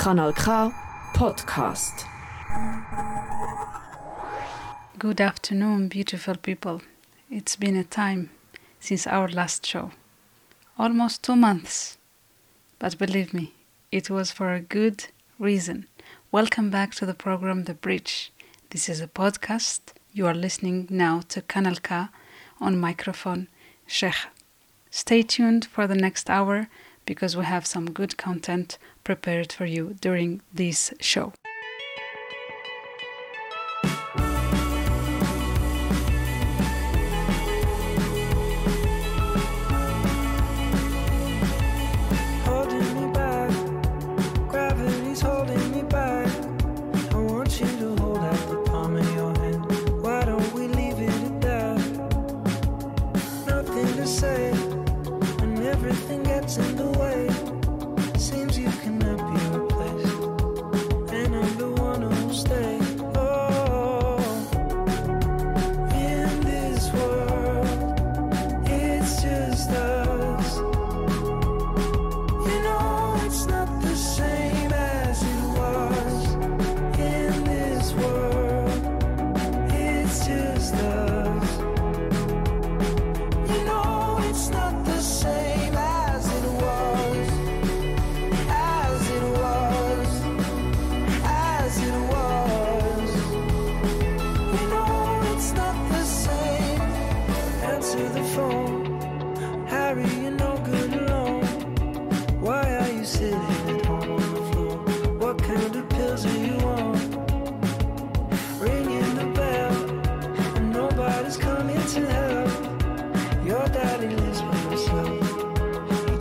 Kanal K Podcast. Good afternoon, beautiful people. It's been a time since our last show. Almost two months. But believe me, it was for a good reason. Welcome back to the program The Bridge. This is a podcast. You are listening now to Kanal K on microphone Cheija. Stay tuned for the next hour because we have some good content prepared for you during this show.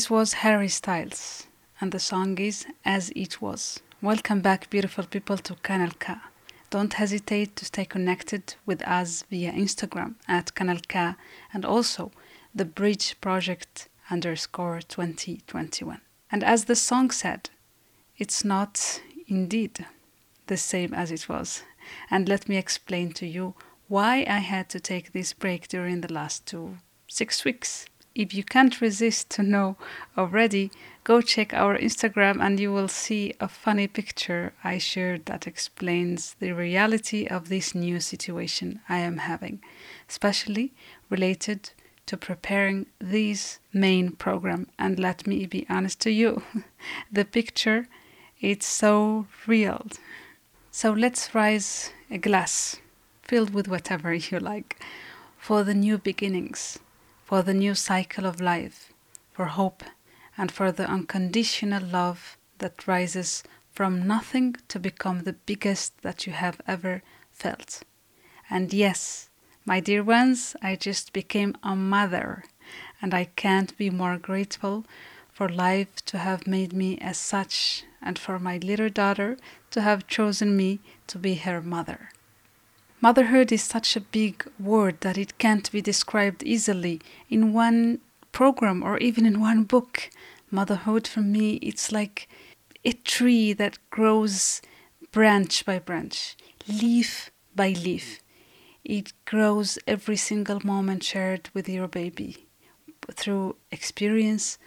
This was Harry Styles, and the song is As It Was. Welcome back, beautiful people, to Kanal K. Don't hesitate to stay connected with us via Instagram at Kanal K and also the Bridge Project underscore 2021. And as the song said, it's not indeed the same as it was. And let me explain to you why I had to take this break during the last two six weeks. If you can't resist to know already, go check our Instagram and you will see a funny picture I shared that explains the reality of this new situation I am having, especially related to preparing this main program. And let me be honest to you, the picture it's so real. So let's raise a glass filled with whatever you like for the new beginnings, for the new cycle of life, for hope, and for the unconditional love that rises from nothing to become the biggest that you have ever felt. And yes, my dear ones, I just became a mother, and I can't be more grateful for life to have made me as such, and for my little daughter to have chosen me to be her mother. Motherhood is such a big word that it can't be described easily in one program or even in one book. Motherhood for me, it's like a tree that grows branch by branch, leaf by leaf. It grows every single moment shared with your baby through experience.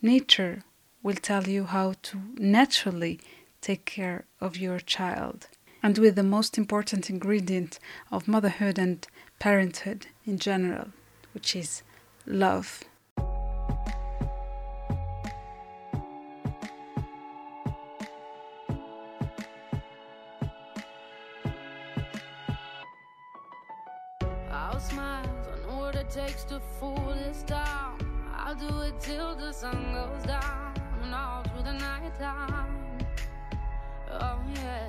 Nature will tell you how to naturally take care of your child. And with the most important ingredient of motherhood and parenthood in general, which is love. Takes to fool this. I'll do it till the sun goes down and all through the night time. Oh yeah,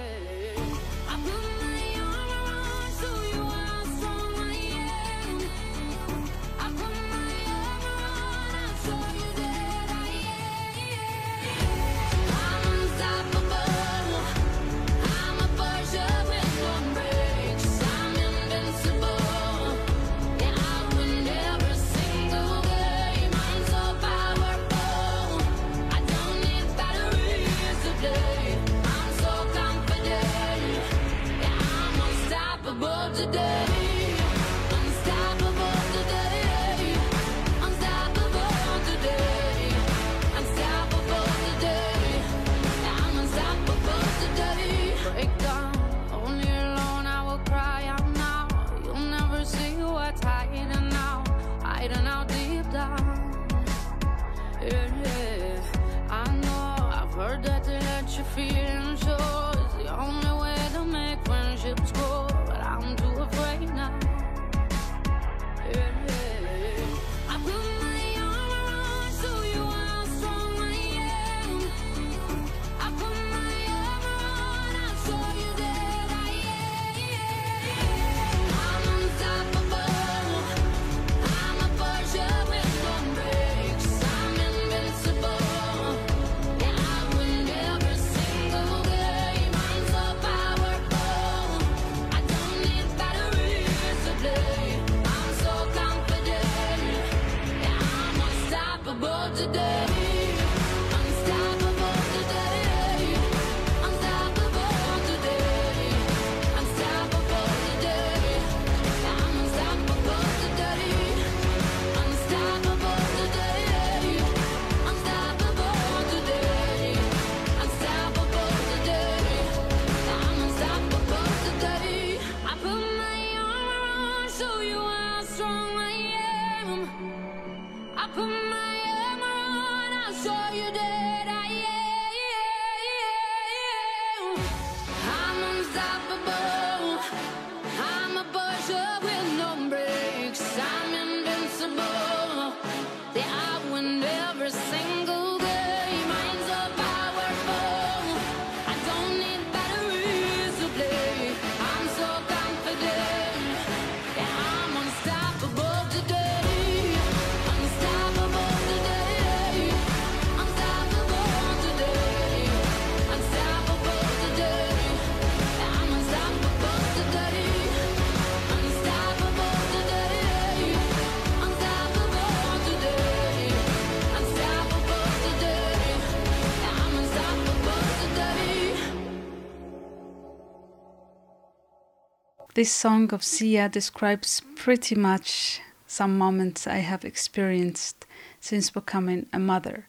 This song of Sia describes pretty much some moments I have experienced since becoming a mother.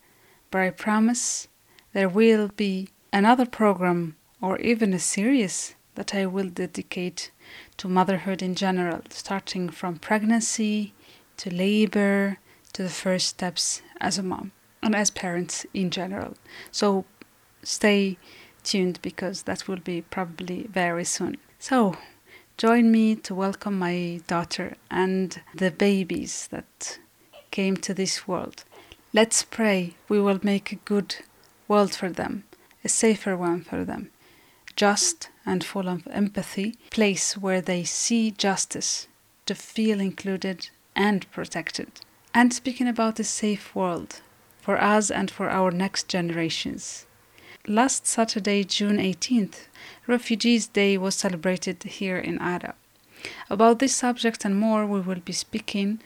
But I promise there will be another program or even a series that I will dedicate to motherhood in general, starting from pregnancy to labor to the first steps as a mom and as parents in general. So stay tuned because that will be probably very soon. So, join me to welcome my daughter and the babies that came to this world. Let's pray we will make a good world for them, a safer one for them, just and full of empathy, place where they see justice, to feel included and protected. And speaking about a safe world for us and for our next generations. Last Saturday, June 18th, Refugees Day was celebrated here in Aarau. About this subject and more we will be speaking,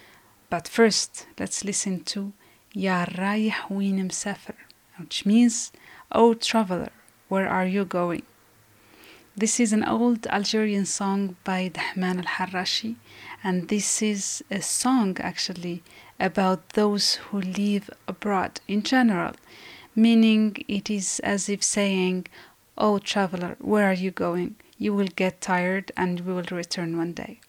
but first let's listen to Ya Rayih Win Msafir, which means, O traveler, where are you going? This is an old Algerian song by Dahman al Harrashi, and this is a song actually about those who live abroad in general, meaning it is as if saying, Oh, traveler, where are you going? You will get tired and we will return one day.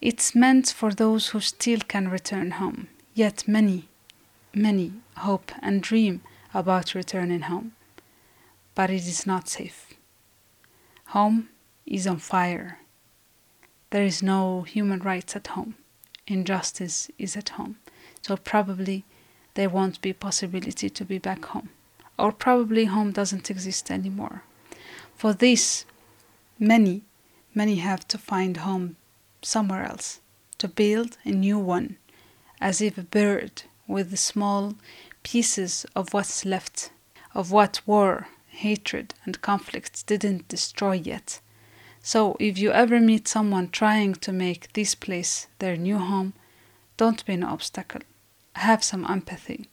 It's meant for those who still can return home, yet many, many hope and dream about returning home. But it is not safe. Home is on fire. There is no human rights at home. Injustice is at home. So probably there won't be possibility to be back home. Or probably home doesn't exist anymore. For this, many, many have to find home somewhere else, to build a new one, as if a bird with the small pieces of what's left, of what war, hatred, and conflict didn't destroy yet. So, if you ever meet someone trying to make this place their new home, don't be an obstacle. Have some empathy.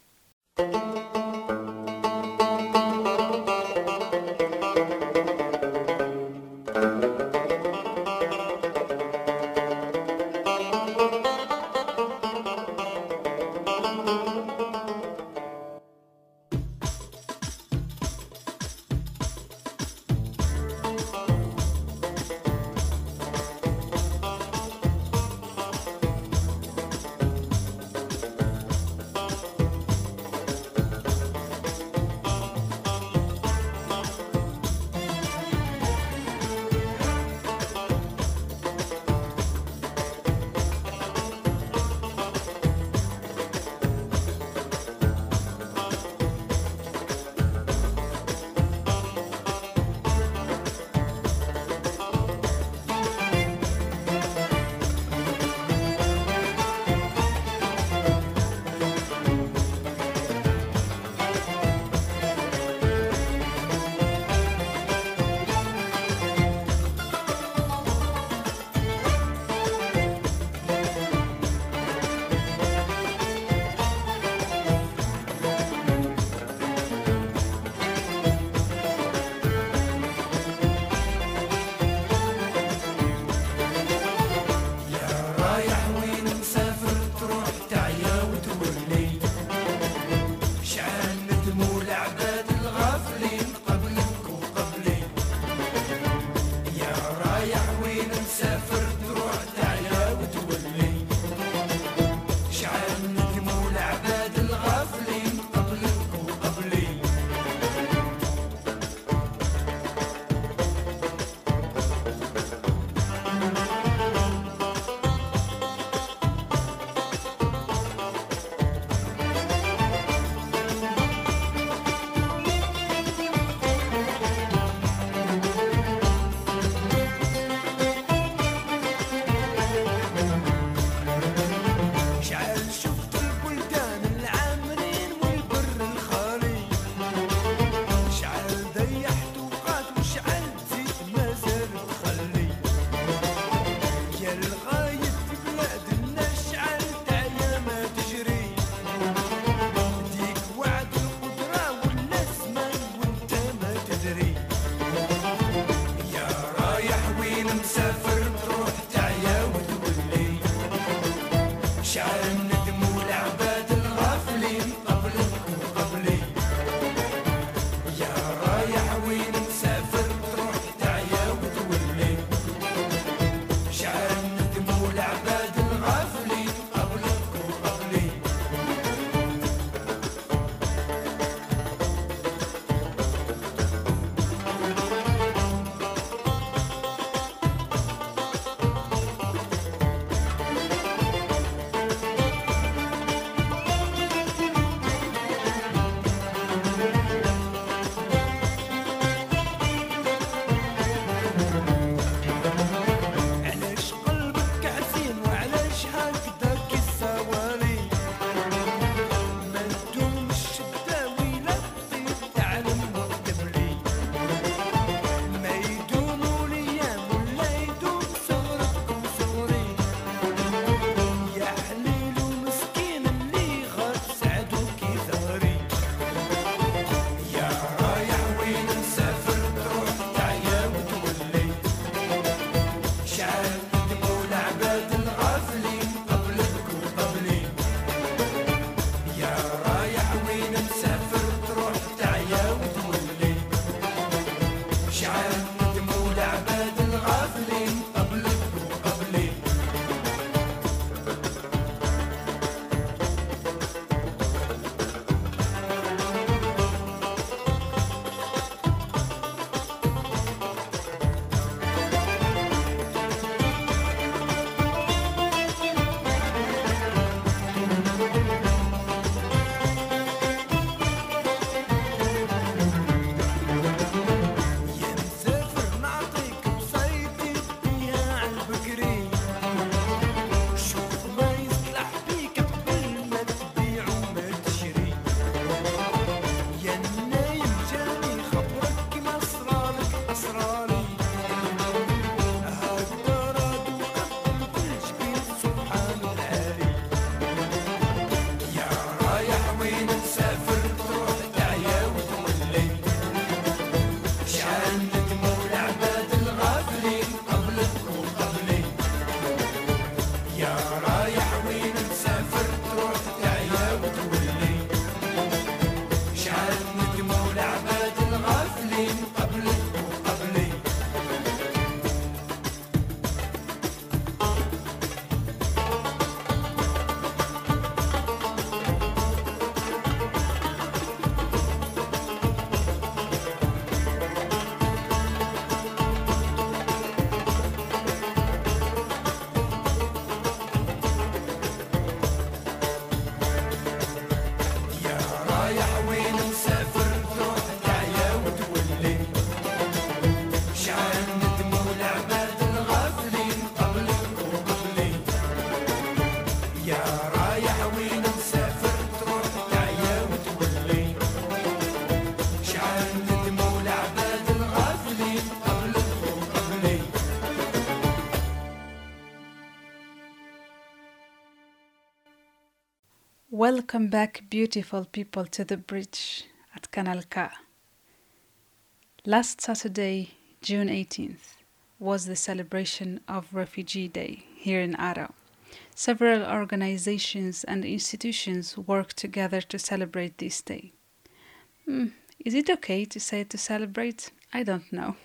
Welcome back, beautiful people, to the bridge at Kanal K. Last Saturday, June 18th, was the celebration of Refugee Day here in Aarau. Several organizations and institutions work together to celebrate this day. Hmm, is it okay to say to celebrate? I don't know.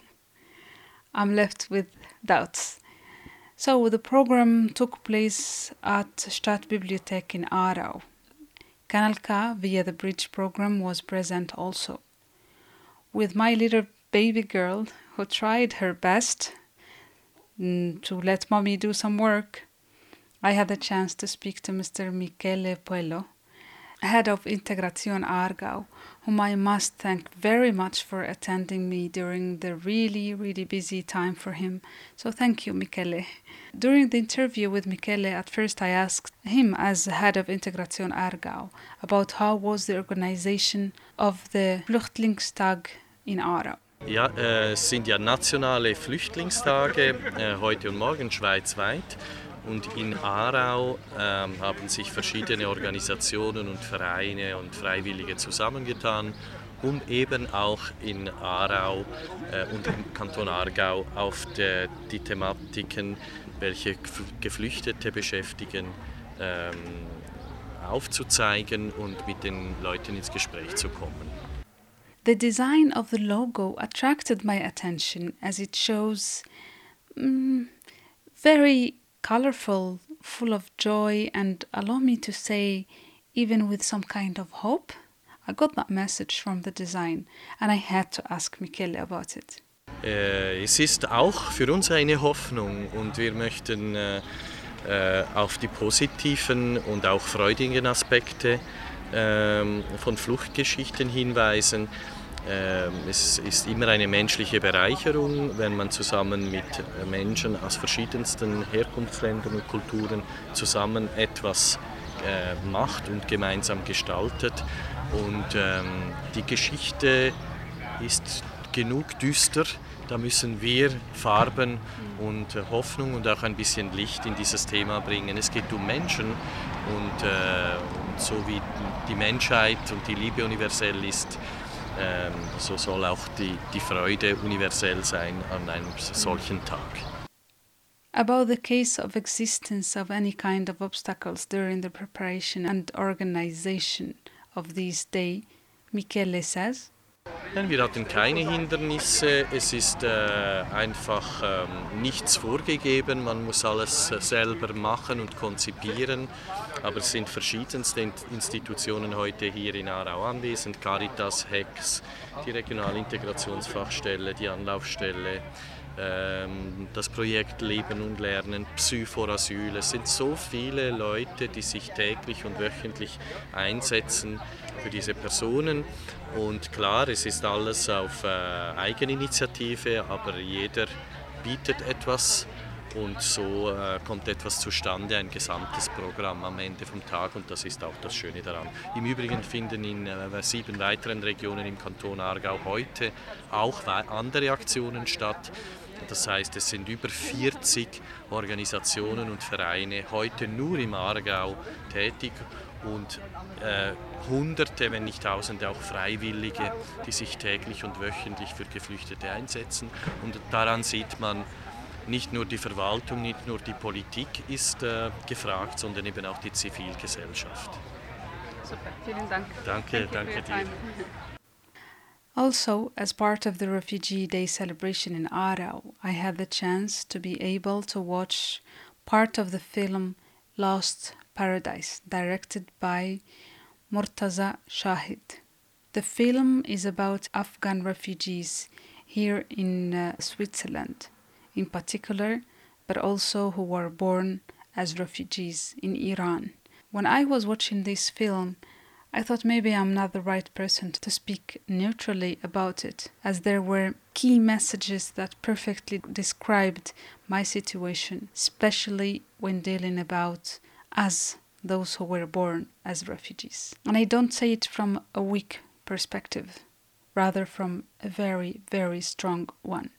I'm left with doubts. So the program took place at Stadtbibliothek in Aarau. Kanal K via the bridge program was present also. With my little baby girl who tried her best mm, to let mommy do some work, I had the chance to speak to Mr. Michele Puello, head of Integration Aargau, whom I must thank very much for attending me during the really, really busy time for him. So thank you, Michele. During the interview with Michele, at first I asked him, as head of Integration Aargau, about how was the organization of the Flüchtlingstag in Aarau. Ja, äh, es sind ja nationale Flüchtlingstage, äh, heute und morgen schweizweit. Und in Aarau ähm, haben sich verschiedene Organisationen und Vereine und Freiwillige zusammengetan, um eben auch in Aarau äh, und im Kanton Aargau auf die Thematiken, welche Gef- Geflüchtete beschäftigen, ähm, aufzuzeigen und mit den Leuten ins Gespräch zu kommen. The design of the logo attracted my attention as it shows mm, very colorful, full of joy, and allow me to say, even with some kind of hope. I got that message from the design, and I had to ask Michele about it. Äh, es ist auch für uns eine Hoffnung und wir möchten äh, äh, auf die positiven und auch freudigen Aspekte ähm, von Fluchtgeschichten hinweisen. Ähm, es ist immer eine menschliche Bereicherung, wenn man zusammen mit äh, Menschen aus verschiedensten Herkunftsländern und Kulturen zusammen etwas äh, macht und gemeinsam gestaltet. Und ähm, die Geschichte ist genug düster. Da müssen wir Farben und äh, Hoffnung und auch ein bisschen Licht in dieses Thema bringen. Es geht um Menschen und, so wie die Menschheit und die Liebe universell ist, Ehm, so soll auch die, die Freude universell sein an einem solchen mhm. Tag. About the case of existence of any kind of obstacles during the preparation and organization of this day, Michele says. Nein, wir hatten keine Hindernisse. Es ist äh, einfach ähm, nichts vorgegeben. Man muss alles äh, selber machen und konzipieren. Aber es sind verschiedenste In- Institutionen heute hier in Aarau anwesend. Caritas, HEX, die Regionalintegrationsfachstelle, die Anlaufstelle, ähm, das Projekt Leben und Lernen, Psychorasyl. Es sind so viele Leute, die sich täglich und wöchentlich einsetzen für diese Personen. Und klar, es ist alles auf äh, Eigeninitiative, aber jeder bietet etwas und so äh, kommt etwas zustande, ein gesamtes Programm am Ende vom Tag und das ist auch das Schöne daran. Im Übrigen finden in äh, sieben weiteren Regionen im Kanton Aargau heute auch andere Aktionen statt. Das heißt, es sind über 40 Organisationen und Vereine heute nur im Aargau tätig und äh, Hunderte, wenn nicht Tausende auch Freiwillige, die sich täglich und wöchentlich für Geflüchtete einsetzen. Und daran sieht man, nicht nur die Verwaltung, nicht nur die Politik ist äh, gefragt, sondern eben auch die Zivilgesellschaft. Super, vielen Dank. Danke, danke dir. Also, as part of the Refugee Day celebration in Aarau, I had the chance to be able to watch part of the film Lost Paradise, directed by Murtaza Shahid. The film is about Afghan refugees here in uh, Switzerland, in particular, but also who were born as refugees in Iran. When I was watching this film, I thought maybe I'm not the right person to speak neutrally about it, as there were key messages that perfectly described my situation, especially when dealing about us, those who were born as refugees. And I don't say it from a weak perspective, rather from a very, very strong one.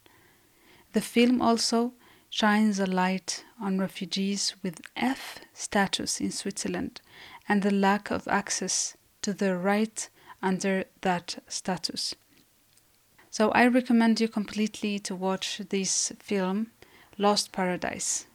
The film also shines a light on refugees with F status in Switzerland and the lack of access to the right under that status. So I recommend you completely to watch this film, Lost Paradise.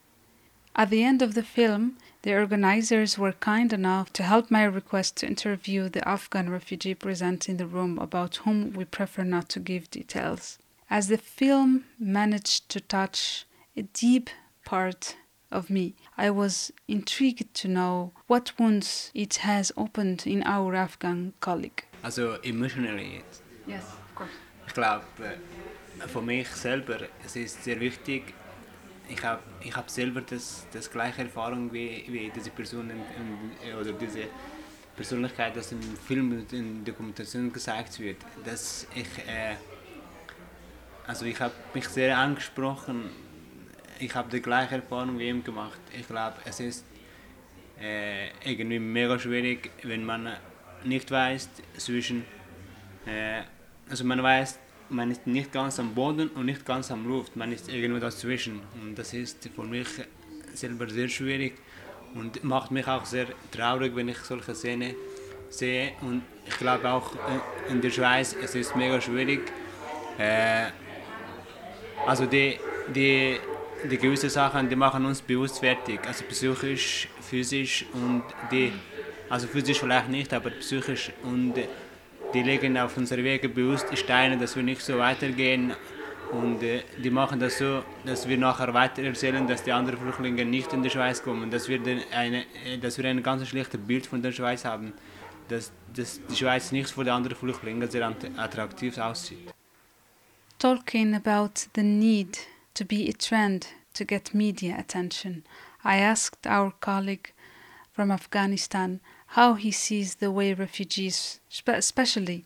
At the end of the film, the organizers were kind enough to help my request to interview the Afghan refugee present in the room about whom we prefer not to give details. As the film managed to touch a deep part of me, I was intrigued to know what wounds it has opened in our Afghan colleague. Also emotionally. Yes, of course. Ich glaube, äh, für mich selber, es ist sehr wichtig, ich habe ich hab selber das, das gleiche Erfahrung wie, wie diese Person im, im, oder diese Persönlichkeit, das im Film und in Dokumentation gezeigt wird. Dass ich, äh, also ich habe mich sehr angesprochen, ich habe die gleiche Erfahrung wie ihm gemacht. Ich glaube, es ist äh, irgendwie mega schwierig, wenn man nicht weiß zwischen äh, also man weiß, man ist nicht ganz am Boden und nicht ganz am Luft, man ist irgendwo dazwischen. Und das ist für mich selber sehr schwierig und macht mich auch sehr traurig, wenn ich solche Szenen sehe. Und ich glaube auch äh, in der Schweiz, es ist mega schwierig. Äh, also die, die, die gewisse Sachen, die machen uns bewusst fertig, also psychisch, physisch und die, also physisch vielleicht nicht, aber psychisch und die legen auf unsere Wege bewusst Steine, dass wir nicht so weitergehen und äh, die machen das so, dass wir nachher weiter erzählen, dass die anderen Flüchtlinge nicht in die Schweiz kommen, dass wir, den, eine, äh, dass wir ein ganz schlechtes Bild von der Schweiz haben, dass, dass die Schweiz nicht für die anderen Flüchtlinge sehr attraktiv aussieht. Talking about the need to be a trend to get media attention, I asked our colleague from Afghanistan how he sees the way refugees, spe- especially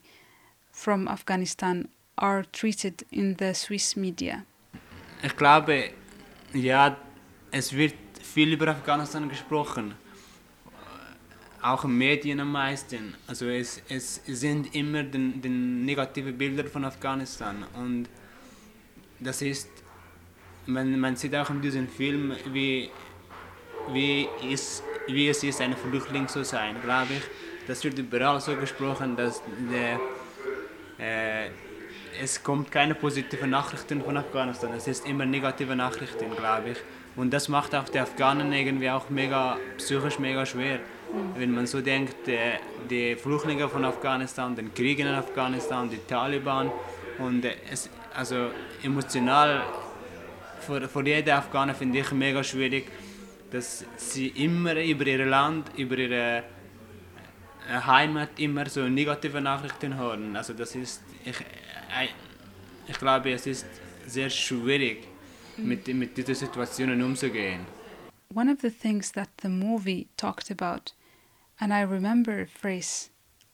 from Afghanistan, are treated in the Swiss media. Ich glaube, ja, es wird viel über Afghanistan gesprochen. Auch in Medien am meisten. Also es, es sind immer die, die negative Bilder von Afghanistan. Und das ist, man, man sieht auch in diesem Film, wie, wie, es, wie es ist, ein Flüchtling zu sein, glaube ich. Das wird überall so gesprochen, dass der, äh, es kommt keine positiven Nachrichten von Afghanistan. Es ist immer negative Nachrichten, glaube ich. Und das macht auch die Afghanen irgendwie auch mega psychisch mega schwer. Wenn man so denkt, äh, die Flüchtlinge von Afghanistan, den Krieg in Afghanistan, die Taliban und äh, es, also emotional für, für jeden Afghaner finde ich mega schwierig, dass sie immer über ihr Land, über ihre äh, Heimat immer so negative Nachrichten hören. Also das ist, ich, äh, ich glaube, es ist sehr schwierig, mit, mit diesen Situationen umzugehen. One of the things that the movie talked about, and I remember a phrase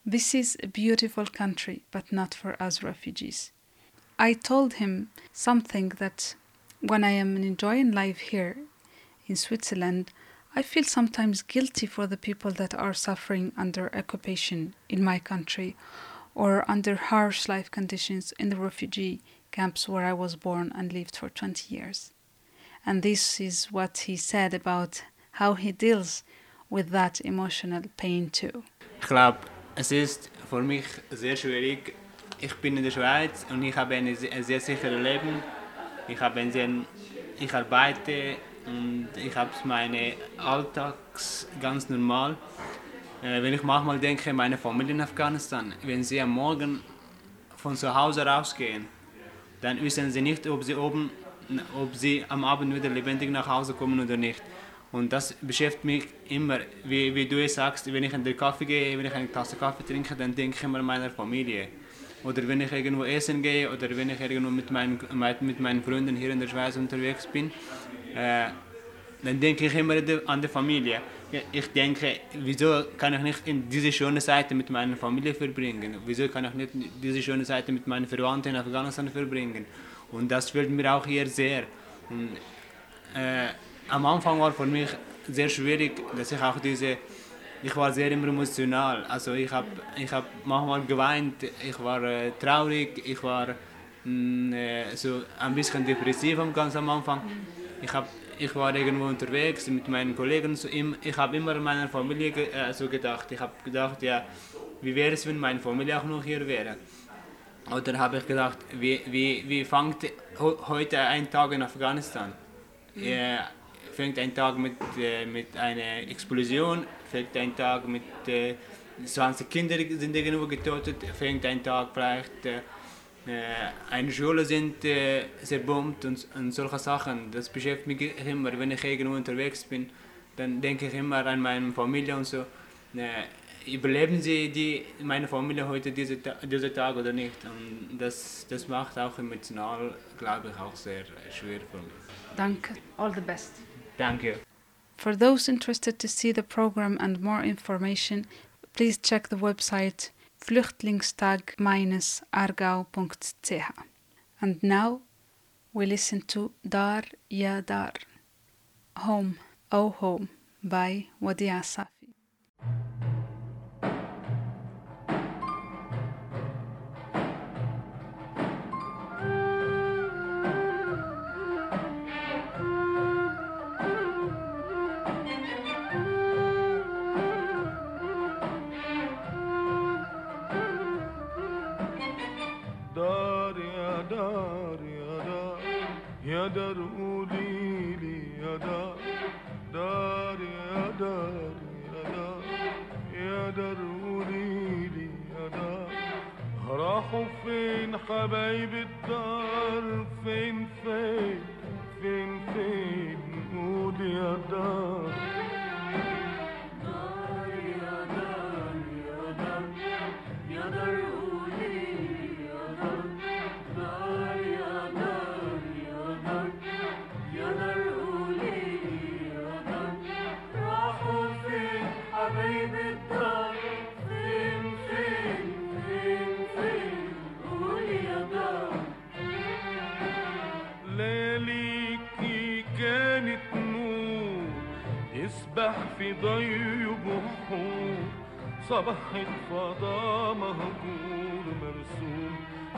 this is a beautiful country, but not for us refugees. I told him something that when I am enjoying life here in Switzerland, I feel sometimes guilty for the people that are suffering under occupation in my country or under harsh life conditions in the refugee camps where I was born and lived for 20 years. And this is what he said about how he deals with that emotional pain too. Ich glaube, es ist für mich sehr schwierig. Ich bin in der Schweiz und ich habe ein sehr, sicheres Leben. Ich, habe ein sehr, ich arbeite und ich habe meine Alltags ganz normal. Äh, wenn ich manchmal denke, meine Familie in Afghanistan, wenn sie am Morgen von zu Hause rausgehen, dann wissen sie nicht, ob sie oben, ob sie am Abend wieder lebendig nach Hause kommen oder nicht. Und das beschäftigt mich immer, wie, wie du sagst, wenn ich in den Kaffee gehe, wenn ich eine Tasse Kaffee trinke, dann denke ich immer an meine Familie. Oder wenn ich irgendwo essen gehe oder wenn ich irgendwo mit meinen, mit meinen Freunden hier in der Schweiz unterwegs bin, äh, dann denke ich immer an die Familie. Ich denke, wieso kann ich nicht diese schöne Seite mit meiner Familie verbringen? Wieso kann ich nicht diese schöne Seite mit meinen Verwandten in Afghanistan verbringen? Und das fehlt mir auch hier sehr. Und, äh, am Anfang war für mich sehr schwierig, dass ich auch diese, ich war sehr emotional. Also ich habe ich hab manchmal geweint, ich war äh, traurig, ich war mh, äh, so ein bisschen depressiv ganz am Anfang. Ich habe ich war irgendwo unterwegs mit meinen Kollegen. So im, ich habe immer an meine Familie ge, äh, so gedacht. Ich habe gedacht, ja, wie wäre es, wenn meine Familie auch noch hier wäre? Oder habe ich gedacht, wie, wie, wie fängt heute ein Tag in Afghanistan? Äh, fängt ein Tag mit, äh, mit einer Explosion, fängt ein Tag mit äh, 20 Kinder sind irgendwo getötet, fängt ein Tag vielleicht äh, eine Schule sind äh, zerbombt und, und solche Sachen. Das beschäftigt mich immer, wenn ich irgendwo unterwegs bin, dann denke ich immer an meine Familie und so. Äh, überleben sie die, meine Familie heute diese, diese Tag oder nicht? Und das, das macht auch emotional, glaube ich, auch sehr schwer für mich. Danke. All the best. Danke. For those interested to see the program and more information, please check the website flüchtlingstag-aargau.ch. And now we listen to Dar Ya Dar, Home, Oh Home by Wadia Safi. baby. صبحت فضاء مهجور مرسوم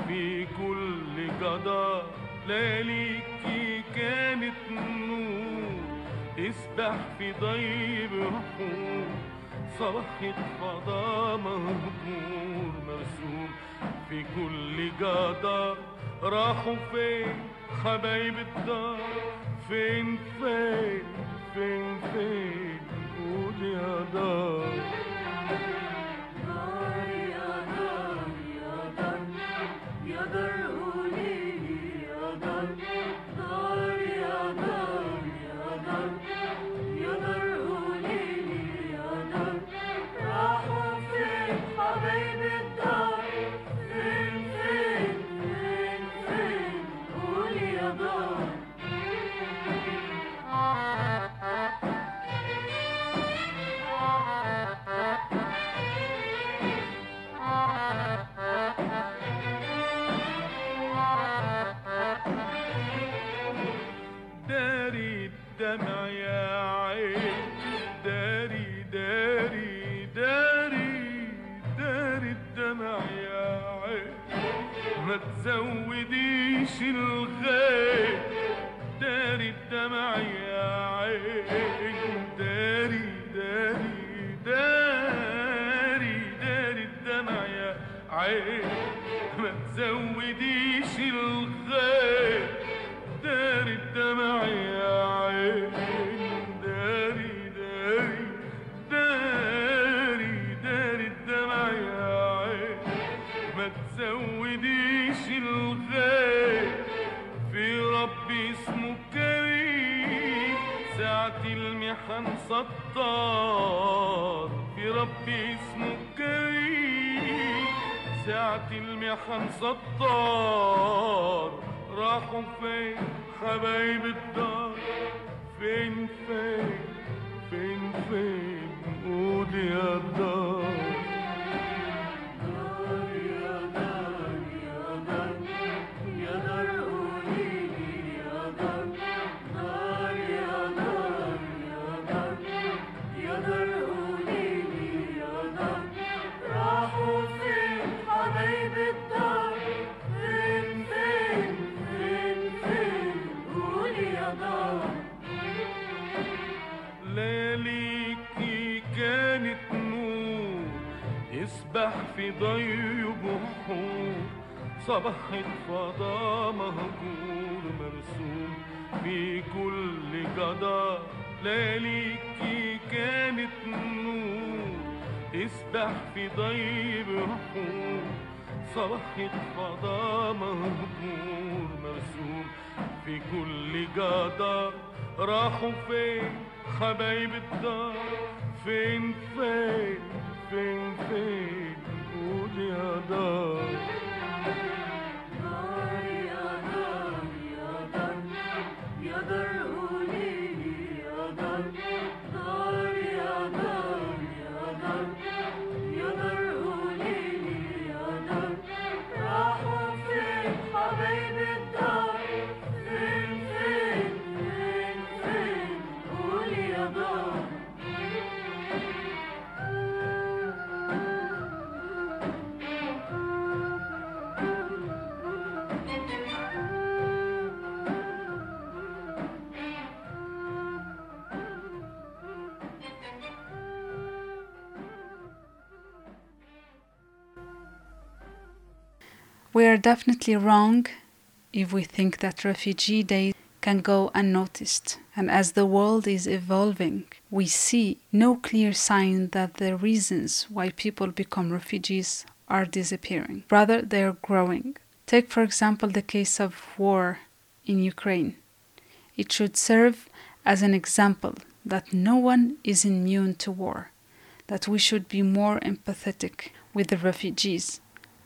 في كل جدار ليليكي كانت نور يسبح في ضي بحور صباحة فضاء مهجور مرسوم في كل جدار راحوا فين حبايب الدار؟ فين فين ليليكي كانت نور يسبح في ضي بحور صباحة فضاء مهجور مرسوم في كل جدار ليليكي كانت نور يسبح في ضي بحور صباحة فضاء مهجور مرسوم في كل جدار راحوا فين حبايب الدار؟ فين فين فين فين؟ قول يا دار. We are definitely wrong if we think that Refugee Day can go unnoticed. And as the world is evolving, we see no clear sign that the reasons why people become refugees are disappearing. Rather, they are growing. Take, for example, the case of war in Ukraine. It should serve as an example that no one is immune to war, that we should be more empathetic with the refugees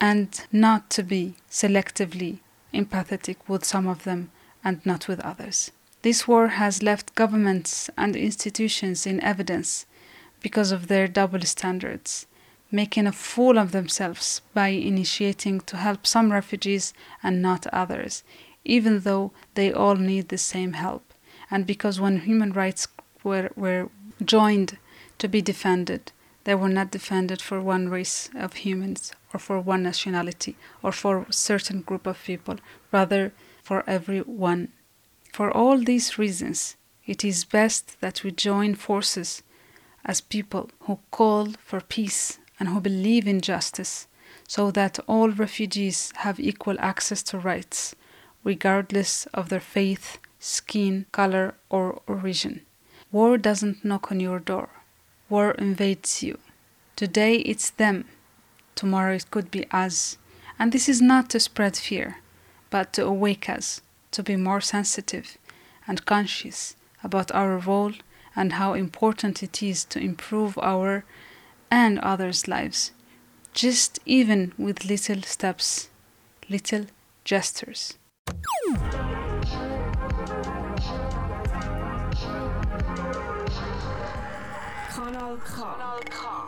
and not to be selectively empathetic with some of them and not with others. This war has left governments and institutions in evidence because of their double standards, making a fool of themselves by initiating to help some refugees and not others, even though they all need the same help. And because when human rights were, were joined to be defended, they were not defended for one race of humans or for one nationality or for certain group of people, rather for everyone. For all these reasons, it is best that we join forces as people who call for peace and who believe in justice, so that all refugees have equal access to rights, regardless of their faith, skin, color, or origin. War doesn't knock on your door, war invades you. Today it's them, tomorrow it could be us. And this is not to spread fear, but to awake us to be more sensitive and conscious about our role and how important it is to improve our and others' lives, just even with little steps, little gestures. Kanal K.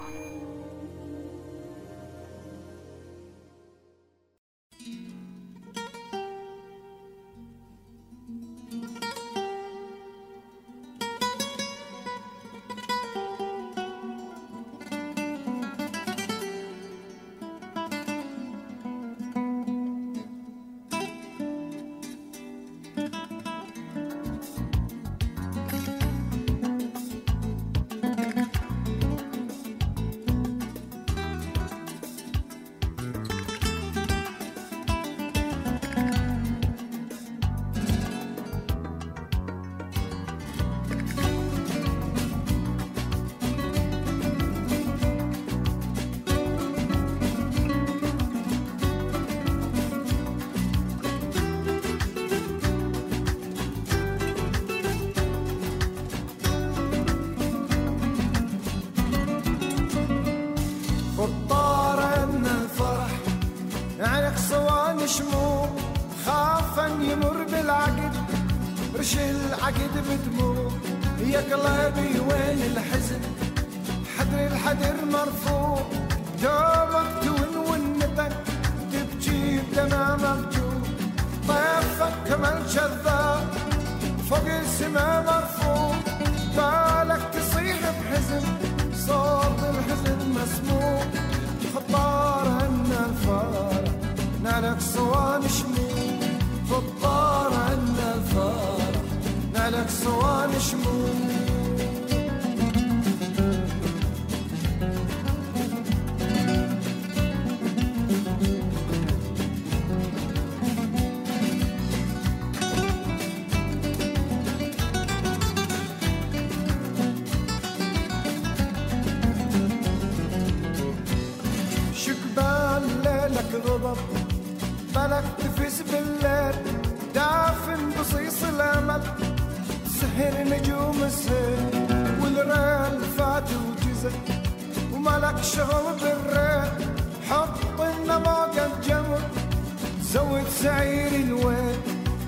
زود سعير الويل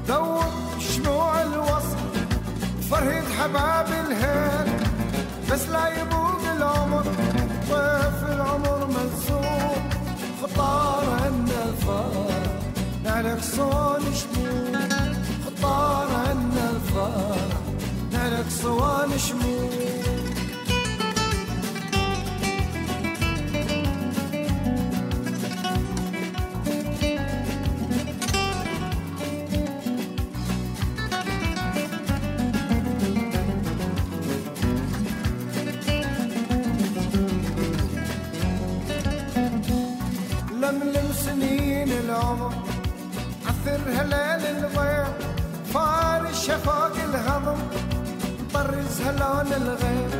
ذوب شموع الوصل فرهد حباب الهيل. بس لا يبوق العمر طيف العمر ملسوم خطار عنا الفار نالك صوان شموع. خطار عنا الفار نالك صوان شموع. سنين العمر. عثر هلال الغير فارش شفاق الهضم. طرز هلال الغير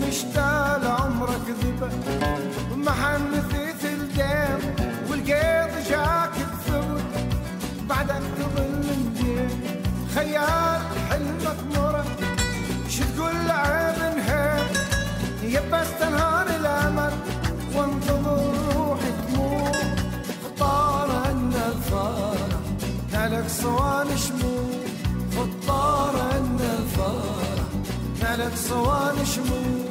مشتاق عمرك ذبة ومحن ثيث الجيم والقيض جاك بثبت بعدك تظل مدين خيال حلمك مرة شو تقول عيب انهير يبس تنهار نالك صوان شموع.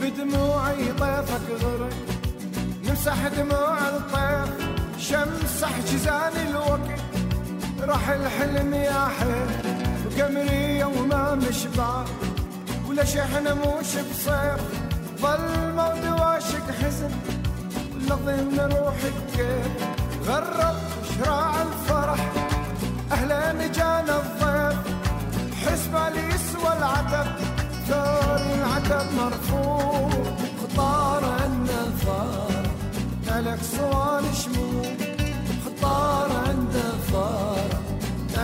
بدموعي طيفك غرق نمسح دموع الطيف شمسح جزان الوقت. راح الحلم يا حيل قمرية وما مشبع ولا شحن موش بصير ظل موت واشق حزن لظن روحك كيف غرب شراع الفرح أهلا جانا الضيف. حسب يسوى العتب ثور العتب مرفوع خطار عنا الفار ملك صوان شموع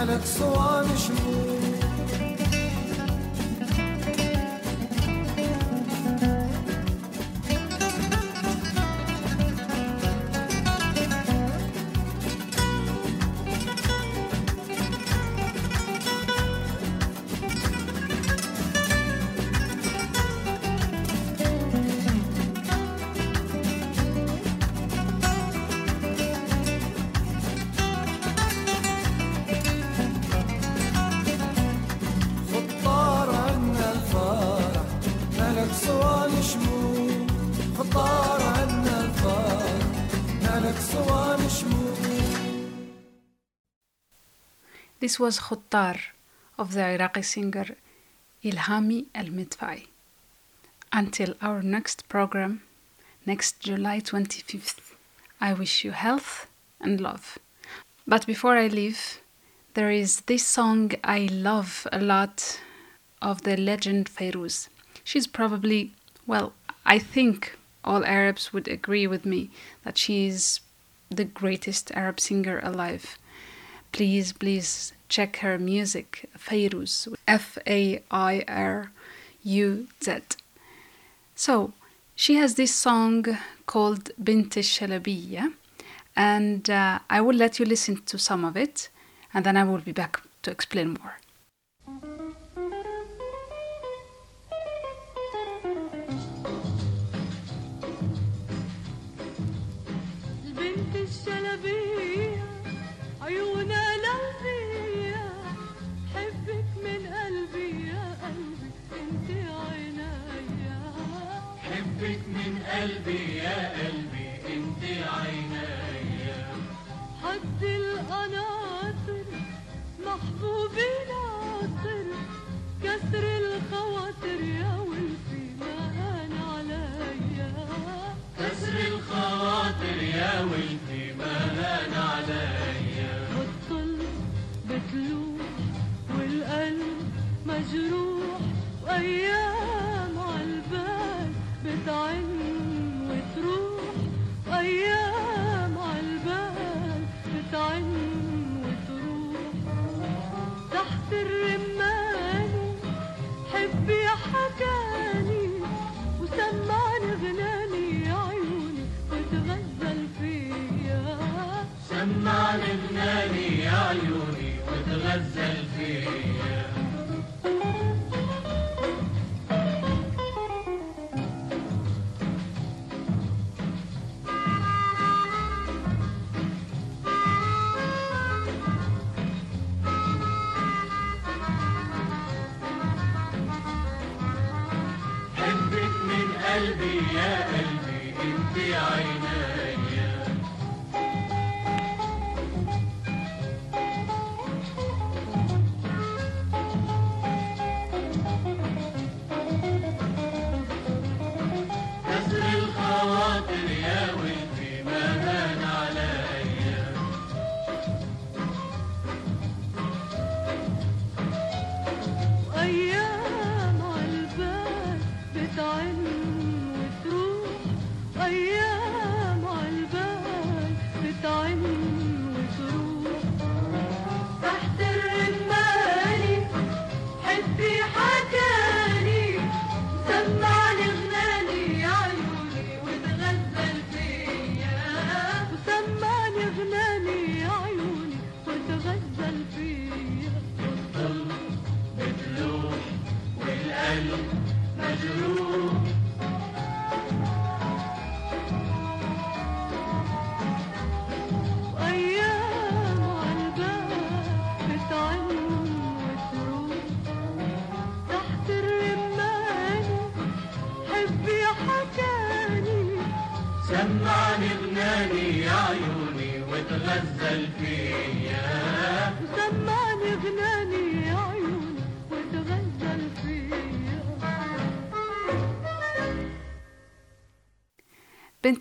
ملك صوان شموع This was Khuttar of the Iraqi singer Ilhami Al Madfai. Until our next program, next July 25th, I wish you health and love. But before I leave, there is this song I love a lot of the legend Fairuz. She's probably, well, I think all Arabs would agree with me that she is the greatest Arab singer alive. Please, please check her music, Fairuz, F A I R U Z. So, she has this song called Bint al-Shalabiya, and uh, I will let you listen to some of it, and then I will be back to explain more. trouver عيوني وتغزل فيا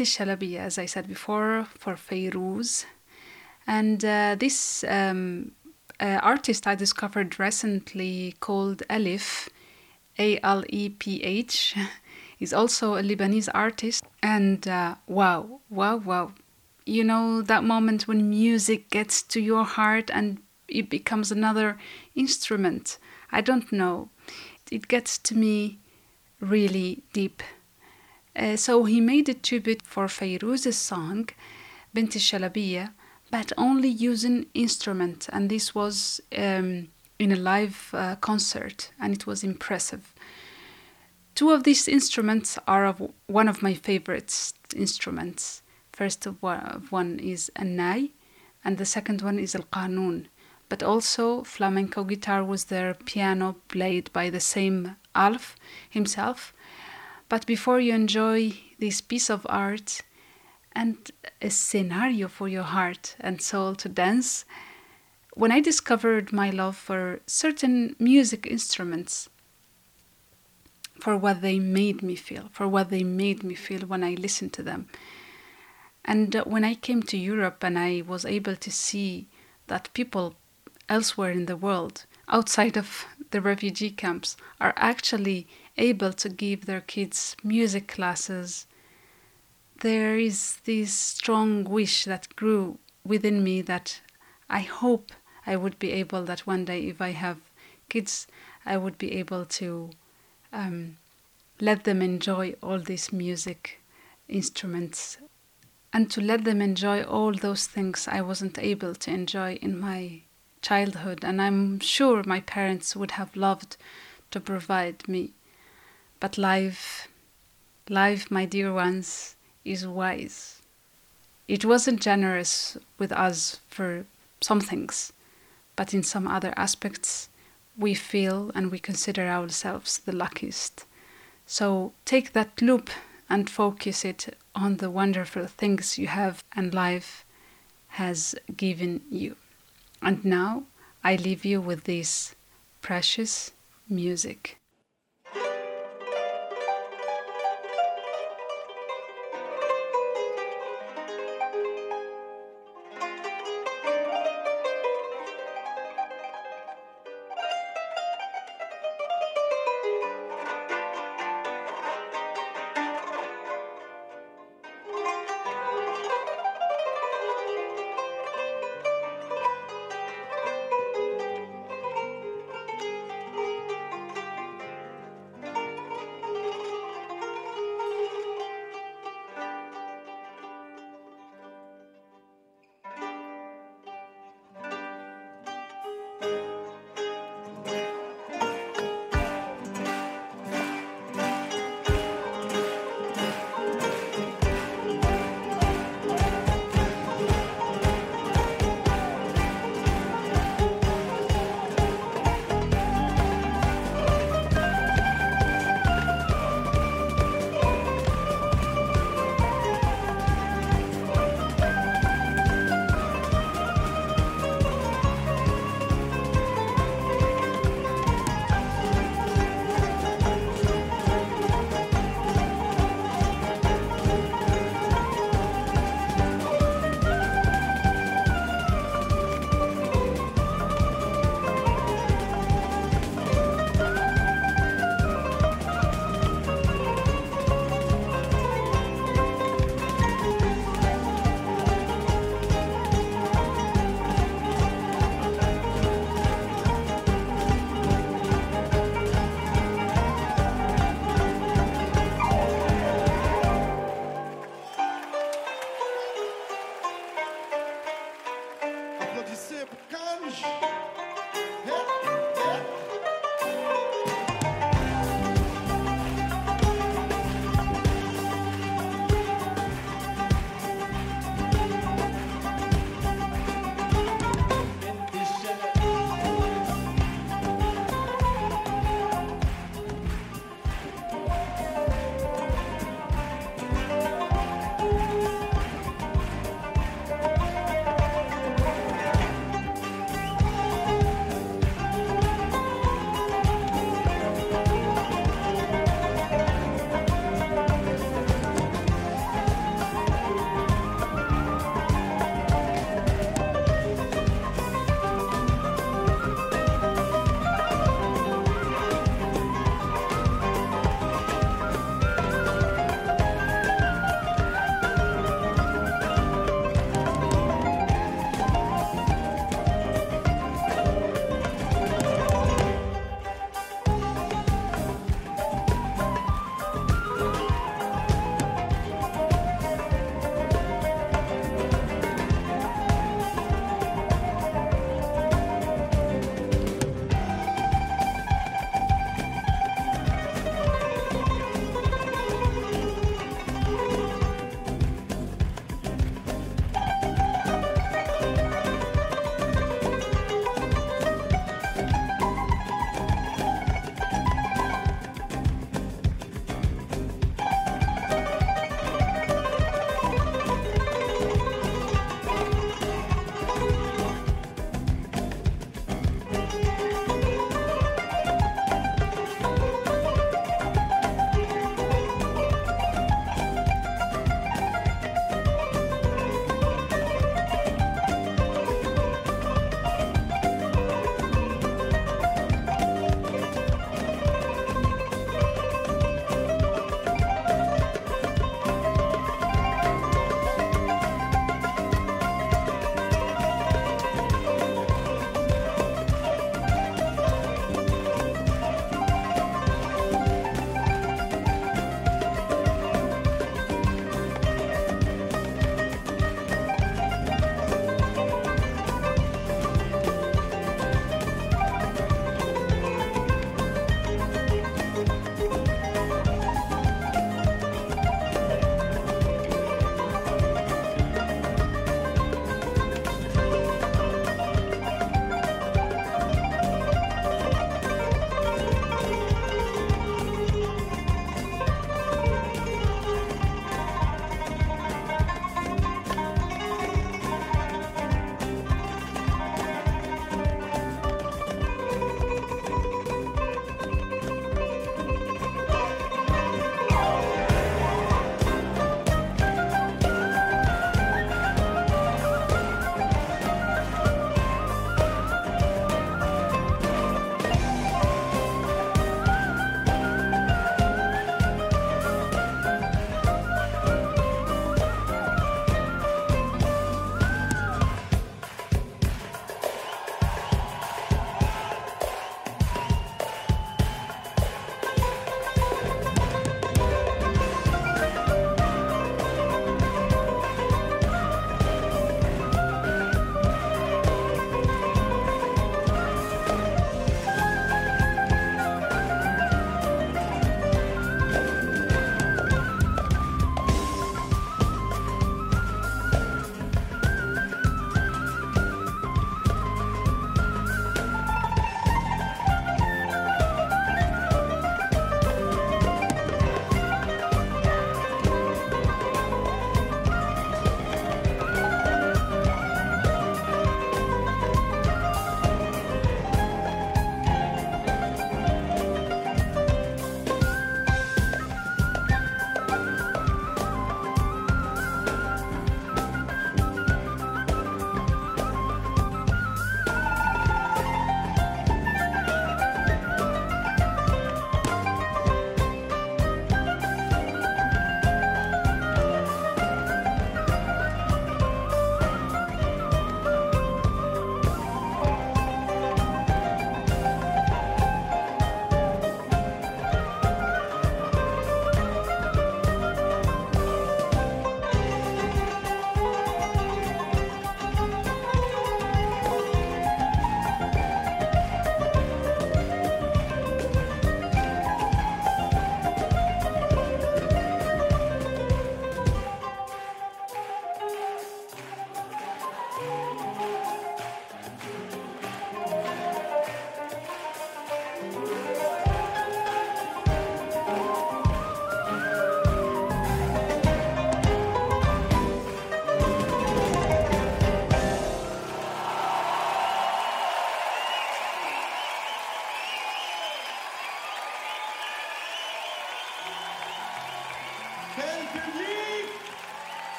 Binti Shalabiya, as I said before, for Fairuz. And uh, this um, uh, artist I discovered recently called Aleph, A L E P H, is also a Lebanese artist. And uh, wow, wow, wow. You know, that moment when music gets to your heart and it becomes another instrument. I don't know. It gets to me really deep. Uh, so he made a tribute for Fairuz's song, Bint Shalabiya, but only using instrument, and this was um, in a live uh, concert, and it was impressive. Two of these instruments are of one of my favorite instruments. First of one, is a nai, and the second one is al qanun. But also flamenco guitar was there, piano played by the same Aleph himself. But before you enjoy this piece of art and a scenario for your heart and soul to dance, when I discovered my love for certain music instruments, for what they made me feel, for what they made me feel when I listened to them. And uh, when I came to Europe and I was able to see that people elsewhere in the world, outside of the refugee camps, are actually able to give their kids music classes, there is this strong wish that grew within me that I hope I would be able that one day if I have kids I would be able to um, let them enjoy all these music instruments. And to let them enjoy all those things I wasn't able to enjoy in my childhood. And I'm sure my parents would have loved to provide me but life life my dear ones is wise. It wasn't generous with us for some things, but in some other aspects, we feel and we consider ourselves the luckiest. So take that loop and focus it on the wonderful things you have and life has given you. And now I leave you with this precious music.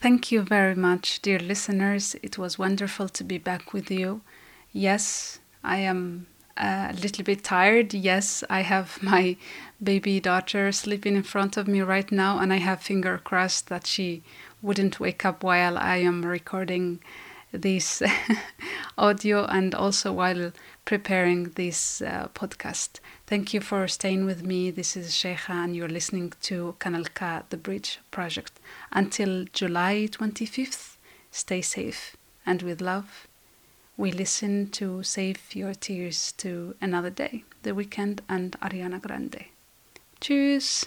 Thank you very much, dear listeners. It was wonderful to be back with you. Yes, I am a little bit tired. Yes, I have my baby daughter sleeping in front of me right now, and I have finger crossed that she wouldn't wake up while I am recording this audio and also while preparing this uh, podcast. Thank you for staying with me. This is Cheija, and you're listening to Kanal K, the Bridge Project. Until July 25th, stay safe and with love. We listen to Save Your Tears to Another Day, The Weeknd, and Ariana Grande. Tschüss!